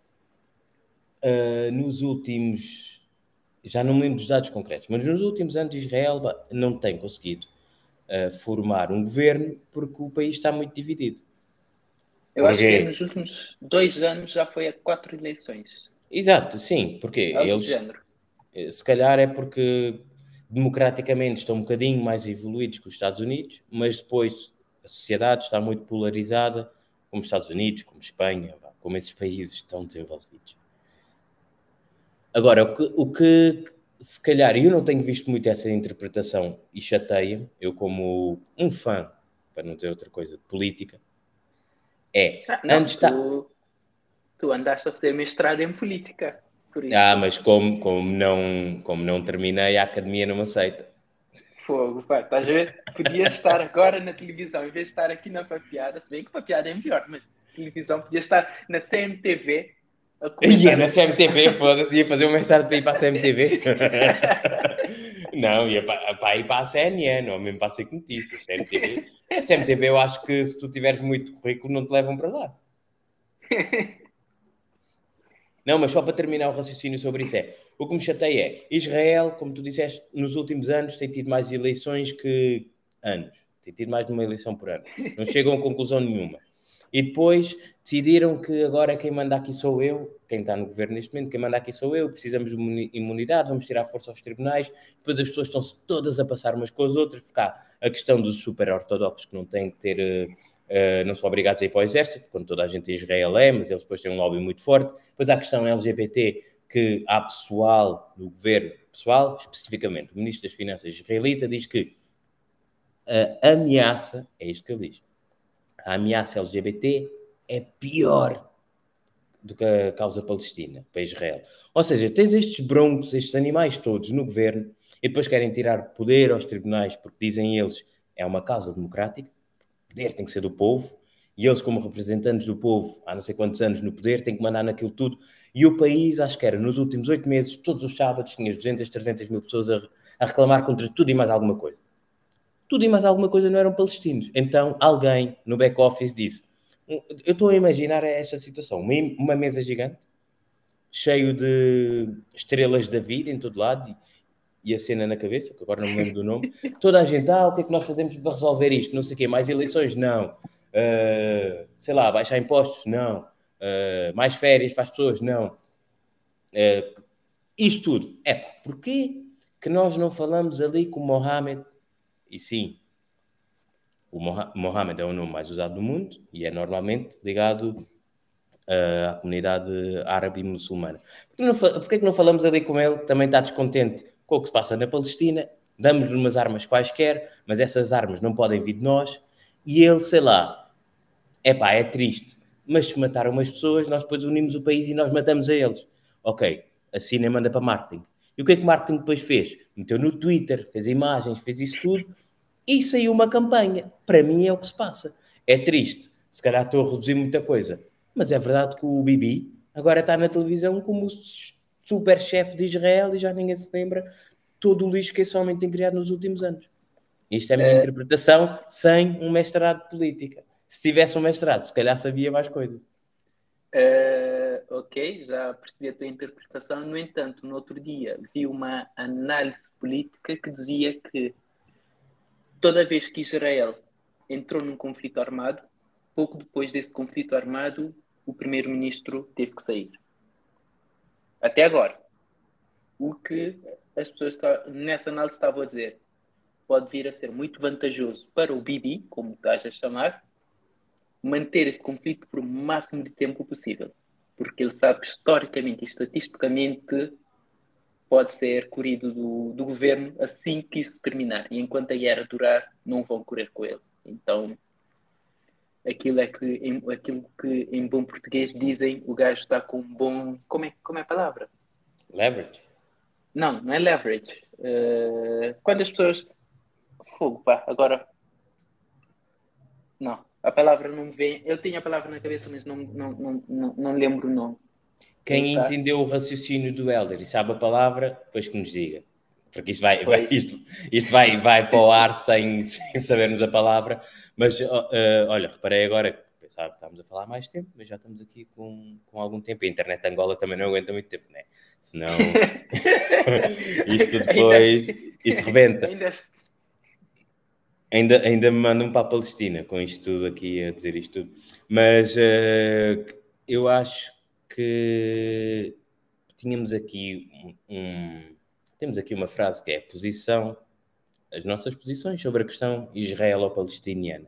uh, nos últimos. Já não me lembro dos dados concretos, mas nos últimos anos Israel não tem conseguido uh, formar um governo porque o país está muito dividido. Eu porque... acho que nos últimos dois anos já foi a quatro eleições. Exato, sim, porque Algo eles. Eh, se calhar é porque democraticamente estão um bocadinho mais evoluídos que os Estados Unidos, mas depois a sociedade está muito polarizada, como os Estados Unidos, como Espanha, como esses países estão desenvolvidos. Agora, o que, o que se calhar, eu não tenho visto muito essa interpretação e chateia, eu como um fã, para não dizer outra coisa, de política, é, ah, não, antes tu, tá... tu andaste a fazer mestrado em política, por isso. Ah, mas como, como, não, como não terminei, a academia não me aceita. Fogo, pá, estás a ver? Podia estar agora na televisão, em vez de estar aqui na papiada, se bem que papiada é melhor, mas televisão podia estar na CMTV Ia na CMTV, foda-se, ia fazer um mestrado para ir para a CMTV. não, ia para, para ir para a CNN, ou mesmo para a SIC Notícias. CMTV. A CMTV, eu acho que se tu tiveres muito currículo, não te levam para lá. Não, mas só para terminar o raciocínio sobre isso é, o que me chateia é, Israel, como tu disseste, nos últimos anos tem tido mais eleições que anos. Tem tido mais de uma eleição por ano. Não chegam a conclusão nenhuma. E depois decidiram que agora quem manda aqui sou eu, quem está no governo neste momento, quem manda aqui sou eu, precisamos de imunidade, vamos tirar força aos tribunais. Depois as pessoas estão-se todas a passar umas com as outras, porque há a questão dos super-ortodoxos que não têm que ter. Uh, não são obrigados a ir para o exército, quando toda a gente em Israel é, mas eles depois têm um lobby muito forte. Depois há a questão LGBT, que há pessoal no governo, pessoal, especificamente, o ministro das Finanças israelita diz que a ameaça, é isto que ele diz, a ameaça LGBT é pior do que a causa palestina para Israel. Ou seja, tens estes broncos, estes animais todos no governo e depois querem tirar poder aos tribunais porque dizem eles é uma causa democrática, o poder tem que ser do povo e eles, como representantes do povo, há não sei quantos anos no poder, têm que mandar naquilo tudo. E o país, acho que era nos últimos oito meses, todos os sábados, tinha 200, 300 mil pessoas a, a reclamar contra tudo e mais alguma coisa tudo e mais alguma coisa não eram palestinos. Então alguém no back-office disse: Eu estou a imaginar esta situação, uma, uma mesa gigante, cheio de estrelas da vida em todo lado e, e, a cena na cabeça, que agora não me lembro do nome. Toda a gente, ah, o que é que nós fazemos para resolver isto? Não sei o quê, mais eleições? Não. Uh, sei lá, baixar impostos? Não. Uh, mais férias para as pessoas? Não. Uh, isto tudo. É, porquê que nós não falamos ali com Mohamed e sim, o Mohammed é o nome mais usado do mundo e é normalmente ligado uh, à comunidade árabe e muçulmana. Por que não falamos ali com ele? Também está descontente com o que se passa na Palestina, damos-lhe umas armas quaisquer, mas essas armas não podem vir de nós, e ele, sei lá, é pá, é triste, mas se mataram umas pessoas, nós depois unimos o país e nós matamos a eles. Ok, a Cine manda para marketing. E o que é que marketing depois fez? Meteu no Twitter, fez imagens, fez isso tudo, e saiu uma campanha. Para mim é o que se passa. É triste, se calhar estou a reduzir muita coisa, mas é verdade que o Bibi agora está na televisão como o super chefe de Israel e já ninguém se lembra todo o lixo que esse homem tem criado nos últimos anos. Isto é a minha é... interpretação sem um mestrado de política. Se tivesse um mestrado, se calhar sabia mais coisas. Uh, ok, já percebi a tua interpretação. No entanto, no outro dia vi uma análise política que dizia que toda vez que Israel entrou num conflito armado, pouco depois desse conflito armado, o primeiro-ministro teve que sair. Até agora. O que as pessoas nessa análise estavam a dizer pode vir a ser muito vantajoso para o Bibi, como estás a chamar, manter esse conflito por o máximo de tempo possível. Porque ele sabe que historicamente e estatisticamente pode ser corrido do, do governo assim que isso terminar. E enquanto a guerra durar, não vão correr com ele. Então, aquilo é que em, aquilo que em bom português dizem o gajo está com um bom como é como é a palavra leverage não não é leverage uh, quando as pessoas fogo pá agora não a palavra não me vem eu tinha a palavra na cabeça mas não não não não, não lembro o nome quem tá? entendeu o raciocínio do Elder e sabe a palavra depois que nos diga porque isto vai, vai isto, isto vai, vai para o ar sem, sem sabermos a palavra. Mas uh, olha, reparei agora, pensava que estávamos a falar mais tempo, mas já estamos aqui com, com algum tempo. A internet Angola também não aguenta muito tempo, né? Senão isto depois isto rebenta. Ainda, ainda me mandam para a Palestina com isto tudo aqui a dizer isto tudo. Mas uh, eu acho tínhamos aqui um temos aqui uma frase que é posição, as nossas posições sobre a questão israelo-palestiniana.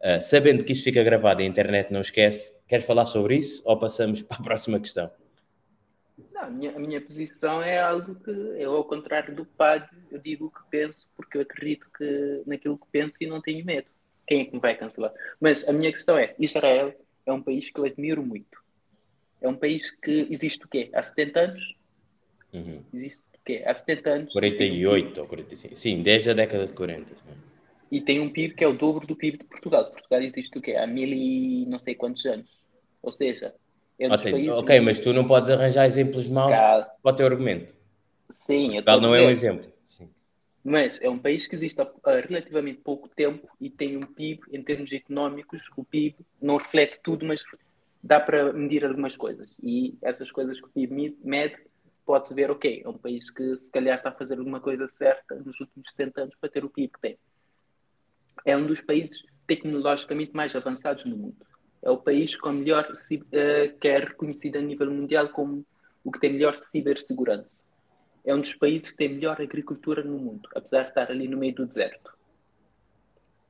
Uh, sabendo que isto fica gravado e a internet não esquece, queres falar sobre isso ou passamos para a próxima questão? Não, a minha, a minha posição é algo que eu, ao contrário do padre, eu digo o que penso porque eu acredito que naquilo que penso e não tenho medo. Quem é que me vai cancelar? Mas a minha questão é: Israel é um país que eu admiro muito. É um país que existe o quê? Há 70 anos? Uhum. Existe quê? Há 70 anos. 48 um ou 45. Sim, desde a década de 40. Sim. E tem um PIB que é o dobro do PIB de Portugal. Portugal existe o quê? Há mil e não sei quantos anos. Ou seja, é um okay, ok, mas tu não podes arranjar exemplos maus Cal... para o teu argumento. Sim, Portugal não é um exemplo. Sim. Mas é um país que existe há relativamente pouco tempo e tem um PIB, em termos económicos, o PIB não reflete tudo, mas dá para medir algumas coisas. E essas coisas que o PIB mede pode-se ver, ok, é um país que se calhar está a fazer alguma coisa certa nos últimos 70 anos para ter o PIB que tem. É um dos países tecnologicamente mais avançados no mundo. É o país com melhor, uh, que é reconhecido a nível mundial como o que tem melhor cibersegurança. É um dos países que tem melhor agricultura no mundo, apesar de estar ali no meio do deserto.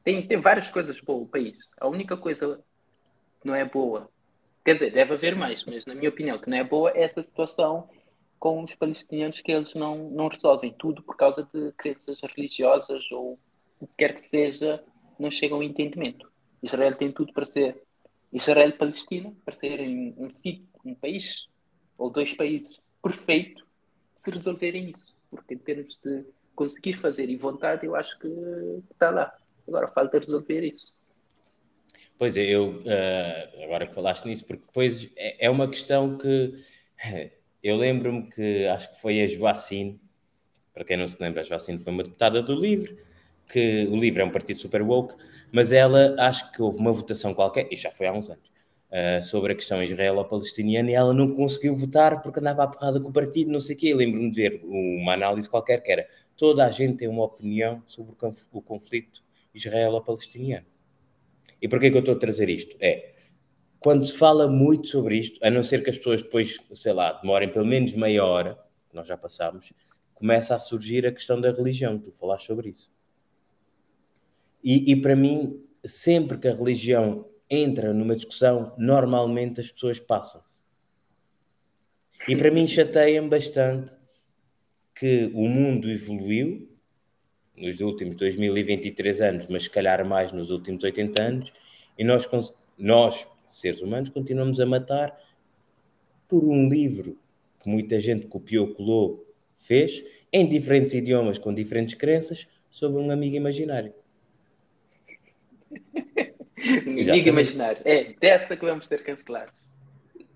Tem, tem várias coisas boas o país. A única coisa que não é boa, quer dizer, deve haver mais, mas na minha opinião, que não é boa é essa situação com os palestinianos que eles não, não resolvem tudo por causa de crenças religiosas ou o que quer que seja, não chegam a entendimento. Israel tem tudo para ser Israel e Palestina, para serem um sítio, um país ou dois países perfeito se resolverem isso. Porque em termos de conseguir fazer e vontade, eu acho que está lá. Agora falta resolver isso. Pois é, eu uh, agora que falaste nisso, porque depois é, é uma questão que Eu lembro-me que acho que foi a Joacine, para quem não se lembra, a Joacine foi uma deputada do LIVRE, que o LIVRE é um partido super woke, mas ela, acho que houve uma votação qualquer, e já foi há uns anos, uh, sobre a questão israelo-palestiniana, e ela não conseguiu votar porque andava a porrada com o partido, não sei o quê. Lembro-me de ver uma análise qualquer que era toda a gente tem uma opinião sobre o conflito israelo-palestiniano. E porquê que eu estou a trazer isto? É, quando se fala muito sobre isto, a não ser que as pessoas depois, sei lá, demorem pelo menos meia hora, nós já passámos, começa a surgir a questão da religião. Tu falaste sobre isso. E, e para mim, sempre que a religião entra numa discussão, normalmente as pessoas passam-se. E para mim chateia-me bastante que o mundo evoluiu nos últimos 2023 anos, mas se calhar mais nos últimos 80 anos, e nós, nós seres humanos, continuamos a matar por um livro que muita gente copiou, colou, fez, em diferentes idiomas, com diferentes crenças, sobre um amigo imaginário. um amigo imaginário. É dessa que vamos ser cancelados.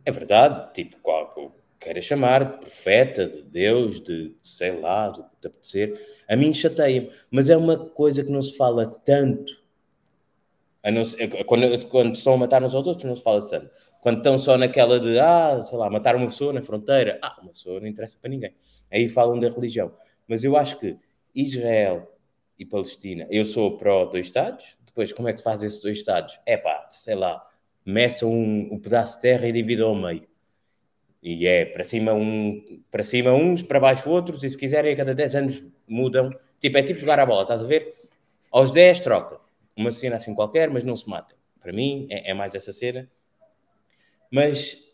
É verdade, tipo, qual queira chamar, de profeta, de Deus, de sei lá, do que te apetecer, a mim chateia-me, mas é uma coisa que não se fala tanto não, quando, quando estão a matar uns aos outros, não se fala sangue. Quando estão só naquela de, ah, sei lá, matar uma pessoa na fronteira, ah, uma pessoa não interessa para ninguém. Aí falam da religião. Mas eu acho que Israel e Palestina, eu sou pró dois Estados, depois como é que se faz esses dois Estados? É pá, sei lá, meçam um, um pedaço de terra e dividam ao meio. E é para cima, um, para cima uns, para baixo outros, e se quiserem a cada 10 anos mudam. Tipo, é tipo jogar a bola, estás a ver? Aos 10 troca uma cena assim qualquer, mas não se matem. Para mim é, é mais essa cena. Mas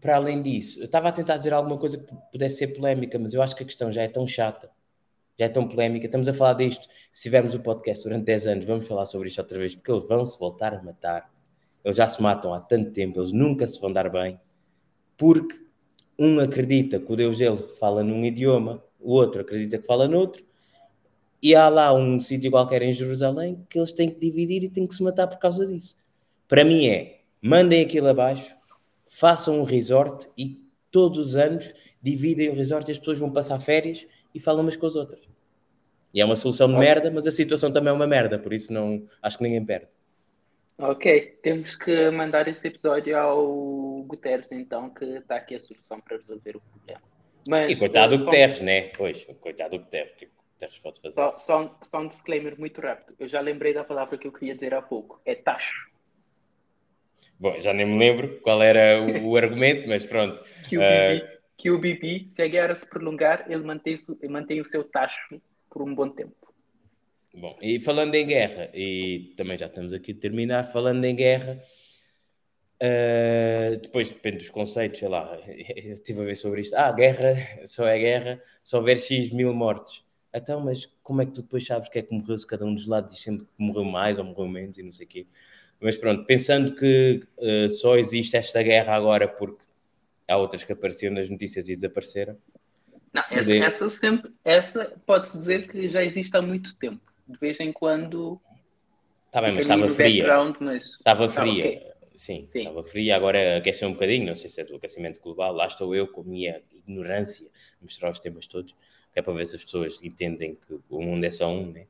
para além disso, eu estava a tentar dizer alguma coisa que pudesse ser polémica, mas eu acho que a questão já é tão chata, já é tão polémica. Estamos a falar disto. Se tivermos o podcast durante 10 anos, vamos falar sobre isto outra vez, porque eles vão se voltar a matar. Eles já se matam há tanto tempo, eles nunca se vão dar bem, porque um acredita que o Deus dele fala num idioma, o outro acredita que fala noutro, e há lá um sítio qualquer em Jerusalém que eles têm que dividir e têm que se matar por causa disso. Para mim é, mandem aquilo abaixo, façam um resort e todos os anos dividem o resort e as pessoas vão passar férias e falam umas com as outras. E é uma solução de merda, mas a situação também é uma merda, por isso não acho que ninguém perde. Ok, temos que mandar esse episódio ao Guterres, então, que está aqui a solução para resolver o problema. Mas, e coitado do Guterres, né? Pois, coitado do Guterres, o que o Guterres pode fazer? Só, só, um, só um disclaimer muito rápido. Eu já lembrei da palavra que eu queria dizer há pouco. É tacho. Bom, já nem me lembro qual era o, o argumento, mas pronto. Que o, BP, uh... que o BP, se a guerra se prolongar, ele mantém, mantém o seu tacho por um bom tempo. Bom, e falando em guerra, e também já estamos aqui a terminar, falando em guerra, uh, depois depende dos conceitos, sei lá, eu estive a ver sobre isto. Ah, guerra só é guerra se houver X mil mortes. Então, mas como é que tu depois sabes que é que morreu se cada um dos lados diz sempre que morreu mais ou morreu menos e não sei o quê? Mas pronto, pensando que uh, só existe esta guerra agora porque há outras que apareceram nas notícias e desapareceram. Não, essa, essa sempre, essa pode-se dizer que já existe há muito tempo. De vez em quando. Está bem, mas estava fria. Mas... Estava fria. Ah, okay. Sim, Sim, estava fria, agora aqueceu um bocadinho, não sei se é do aquecimento global, lá estou eu com a minha ignorância mostrar os temas todos, que é para ver se as pessoas entendem que o mundo é só um, né?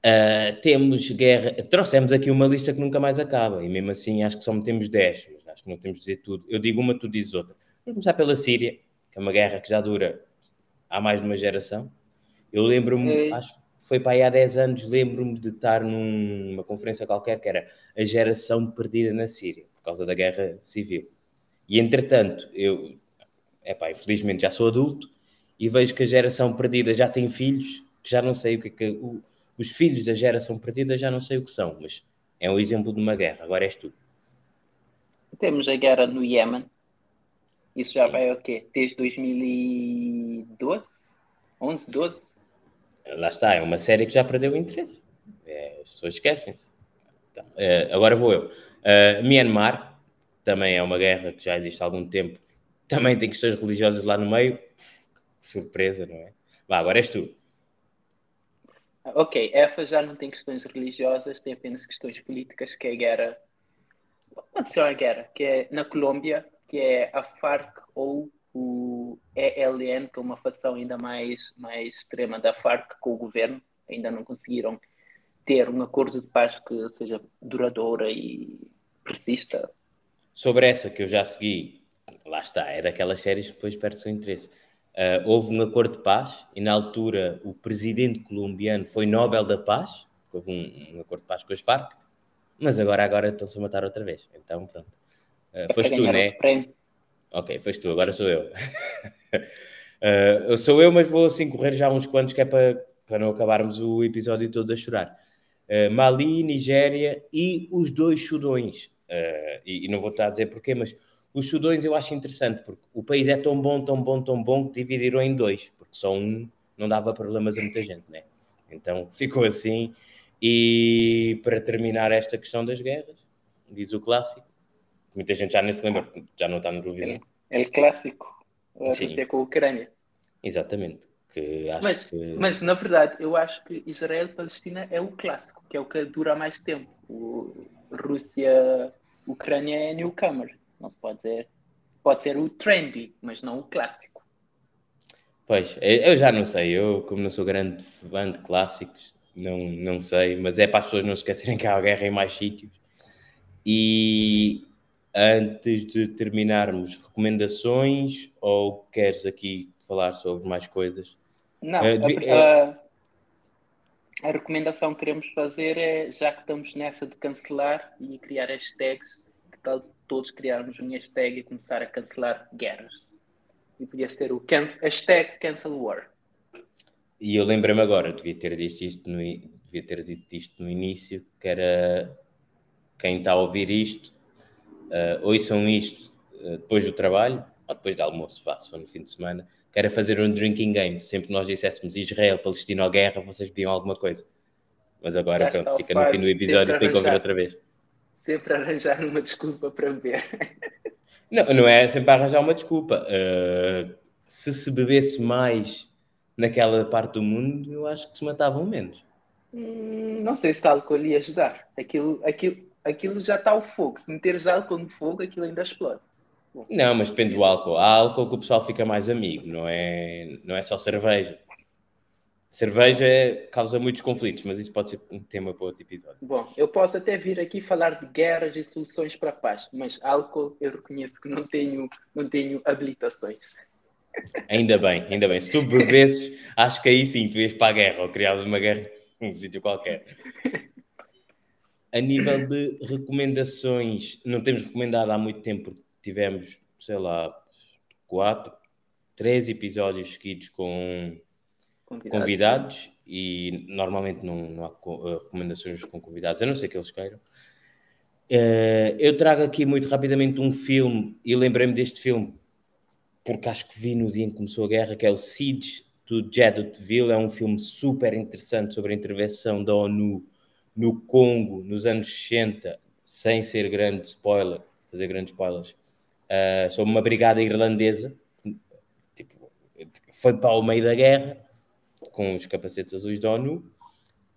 Uh, temos guerra. Trouxemos aqui uma lista que nunca mais acaba, e mesmo assim acho que só metemos 10, mas acho que não temos de dizer tudo. Eu digo uma, tu dizes outra. Vamos começar pela Síria, que é uma guerra que já dura há mais de uma geração. Eu lembro-me, acho que foi para aí há 10 anos, lembro-me de estar numa conferência qualquer que era a geração perdida na Síria, por causa da guerra civil. E entretanto, eu, epá, infelizmente já sou adulto e vejo que a geração perdida já tem filhos, que já não sei o que é que. O, os filhos da geração perdida já não sei o que são, mas é um exemplo de uma guerra. Agora és tu. Temos a guerra no Iémen. Isso já Sim. vai o quê? Desde 2012? 11, 12? Lá está, é uma série que já perdeu o interesse. É, as pessoas esquecem-se. Então, é, agora vou eu. Uh, Myanmar também é uma guerra que já existe há algum tempo. Também tem questões religiosas lá no meio. Que surpresa, não é? Vá, agora és tu. Ok, essa já não tem questões religiosas, tem apenas questões políticas, que é a guerra. Aconteceu a guerra, que é na Colômbia, que é a FARC ou o ELN, que é uma facção ainda mais, mais extrema da FARC com o governo. Ainda não conseguiram ter um acordo de paz que seja duradoura e persista. Sobre essa que eu já segui, lá está, é daquelas séries que depois perde o seu interesse. Uh, houve um acordo de paz e na altura o presidente colombiano foi Nobel da Paz, houve um, um acordo de paz com as Farc, mas agora, agora estão-se a matar outra vez. Então, pronto. Uh, foste tu, né? Ok, foste tu, agora sou eu. uh, sou eu, mas vou assim correr já uns quantos que é para, para não acabarmos o episódio todo a chorar. Uh, Mali, Nigéria e os dois chudões. Uh, e, e, não vou estar a dizer porquê, mas os Sudões eu acho interessante, porque o país é tão bom, tão bom, tão bom que dividiram em dois, porque só um não dava problemas a muita gente, né? Então ficou assim. E para terminar esta questão das guerras, diz o clássico, muita gente já nem se lembra, já não está na televisão. É, é clássico, a Rússia com a Ucrânia. Exatamente. Que acho mas, que... mas na verdade, eu acho que Israel e Palestina é o clássico, que é o que dura mais tempo. O Rússia, Ucrânia é newcomer. Não se pode dizer. Pode ser o trendy, mas não o clássico. Pois, eu já não sei. Eu, como não sou grande fã de clássicos, não, não sei. Mas é para as pessoas não esquecerem que há guerra em mais sítios. E antes de terminarmos, recomendações ou queres aqui falar sobre mais coisas? Não, uh, a, a, a, recomendação que queremos fazer é, já que estamos nessa de cancelar e criar hashtags, que tal todos criarmos uma hashtag e começar a cancelar guerras. E podia ser o cancel, hashtag cancel war. E eu lembrei-me agora, devia ter dito isto no, devia ter dito isto no início, que era quem está a ouvir isto, uh, ouçam isto uh, depois do trabalho, ou depois do almoço, faço, ou no fim de semana, que era fazer um drinking game. Sempre que nós disséssemos Israel, Palestina ou guerra, vocês pediam alguma coisa. Mas agora, pronto, fica no fim do episódio, tem que ouvir outra vez. Sempre arranjar uma desculpa para beber. Não, não é sempre arranjar uma desculpa. Uh, se se bebesse mais naquela parte do mundo, eu acho que se matavam menos. Hum, não sei se álcool ia ajudar. Aquilo, aquilo, aquilo já está o fogo. Se meteres álcool no fogo, aquilo ainda explode. Bom. Não, mas depende do álcool. Há álcool que o pessoal fica mais amigo, não é, não é só cerveja. Cerveja causa muitos conflitos, mas isso pode ser um tema para outro episódio. Bom, eu posso até vir aqui falar de guerras e soluções para a paz, mas álcool eu reconheço que não tenho, não tenho habilitações. Ainda bem, ainda bem. Se tu bebesses, acho que aí sim tu ias para a guerra ou criavas uma guerra em um sítio qualquer. A nível de recomendações, não temos recomendado há muito tempo, porque tivemos, sei lá, quatro, três episódios seguidos com convidados, convidados e normalmente não, não, há eh, recomendações com convidados, a não ser que eles queiram. Uh, eu trago aqui muito rapidamente um filme e lembrei-me deste filme porque acho que vi no dia em que começou a guerra, que é o Siege do Jadotville. É um filme super interessante sobre a intervenção da ONU no Congo nos anos 60, sem ser grande spoiler, fazer grandes spoilers, uh, sobre uma brigada irlandesa. Tipo, foi para o meio da guerra com os capacetes azuis da ONU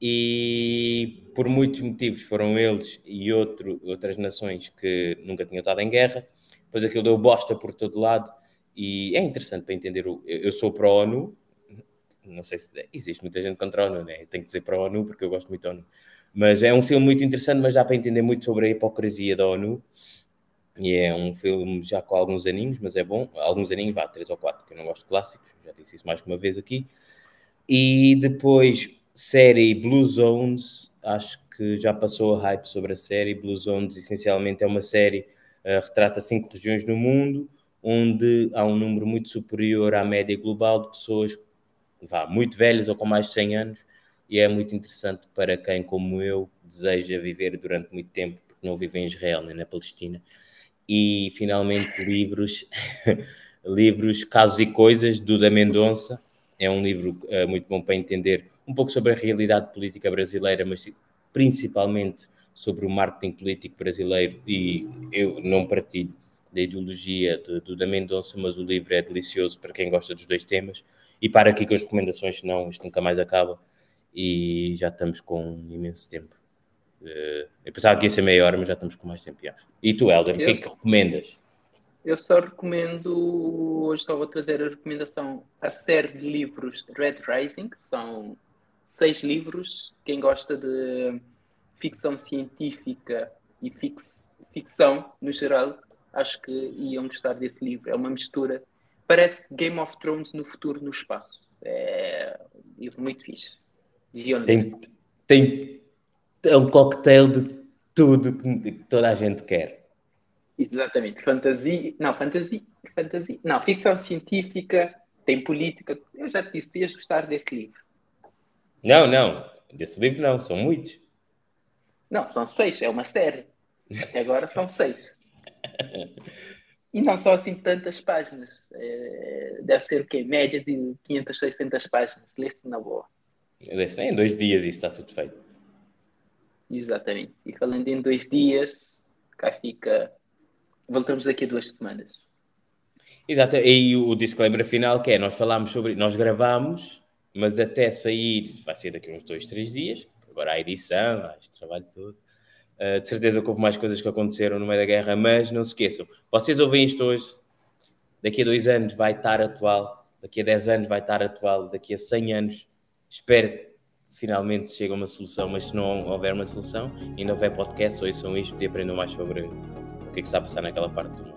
e por muitos motivos foram eles e outro, outras nações que nunca tinham estado em guerra. Depois aquilo deu bosta por todo lado e é interessante para entender. O, eu sou para a ONU, não sei se existe muita gente contra a ONU, né? Eu tenho que dizer para a ONU porque eu gosto muito da ONU. Mas é um filme muito interessante, mas dá para entender muito sobre a hipocrisia da ONU. E é um filme já com alguns aninhos, mas é bom. Alguns aninhos, vá, três ou quatro, que eu não gosto de clássicos, já disse isso mais que uma vez aqui. E depois, série Blue Zones, acho que já passou a hype sobre a série. Blue Zones, essencialmente, é uma série, uh, retrata cinco regiões no mundo, onde há um número muito superior à média global de pessoas vá, muito velhas ou com mais de 100 anos, e é muito interessante para quem, como eu, deseja viver durante muito tempo, porque não vive em Israel nem na Palestina. E, finalmente, livros, livros Casos e Coisas, do Da Mendonça. É um livro uh, muito bom para entender um pouco sobre a realidade política brasileira, mas principalmente sobre o marketing político brasileiro, e eu não partilho da ideologia de, do da Mendonça, mas o livro é delicioso para quem gosta dos dois temas. E para aqui com as recomendações, senão isto nunca mais acaba. E já estamos com imenso tempo. Uh, eu pensava que ia ser meia hora, mas já estamos com mais tempo. Já. E tu, Helder, o que é que recomendas? Eu só recomendo, hoje só vou trazer a recomendação, a série de livros Red Rising, que são seis livros. Quem gosta de ficção científica e fix, ficção no geral, acho que iam gostar desse livro. É uma mistura, parece Game of Thrones no futuro no espaço. É um livro muito fixe. Tem, tem é um cocktail de tudo que toda a gente quer. Exatamente. Fantasia, não, fantasia, fantasia, não, ficção científica, tem política. Eu já te disse, tu ias gostar desse livro. Não, não, desse livro não, são muitos. Não, são seis, é uma série. Até agora são seis. E não só assim tantas páginas. É, deve ser o quê? Média de 500, 600 páginas. Lê-se na boa. Lê-se em dois dias isso está tudo feito. Exatamente. E falando em dois dias, cá fica. Voltamos daqui a duas semanas. Exato. E o disclaimer final que é: nós falámos sobre. Nós gravámos, mas até sair vai ser daqui a uns dois, três dias. Agora a edição, este trabalho todo. Uh, de certeza que houve mais coisas que aconteceram no meio da guerra, mas não se esqueçam, vocês ouvem isto hoje, daqui a dois anos vai estar atual, daqui a dez anos vai estar atual, daqui a cem anos, espero que finalmente chegue a uma solução, mas se não houver uma solução não houver podcast, ouçam isto e aprendam mais sobre o que é que está a passar naquela parte do mundo.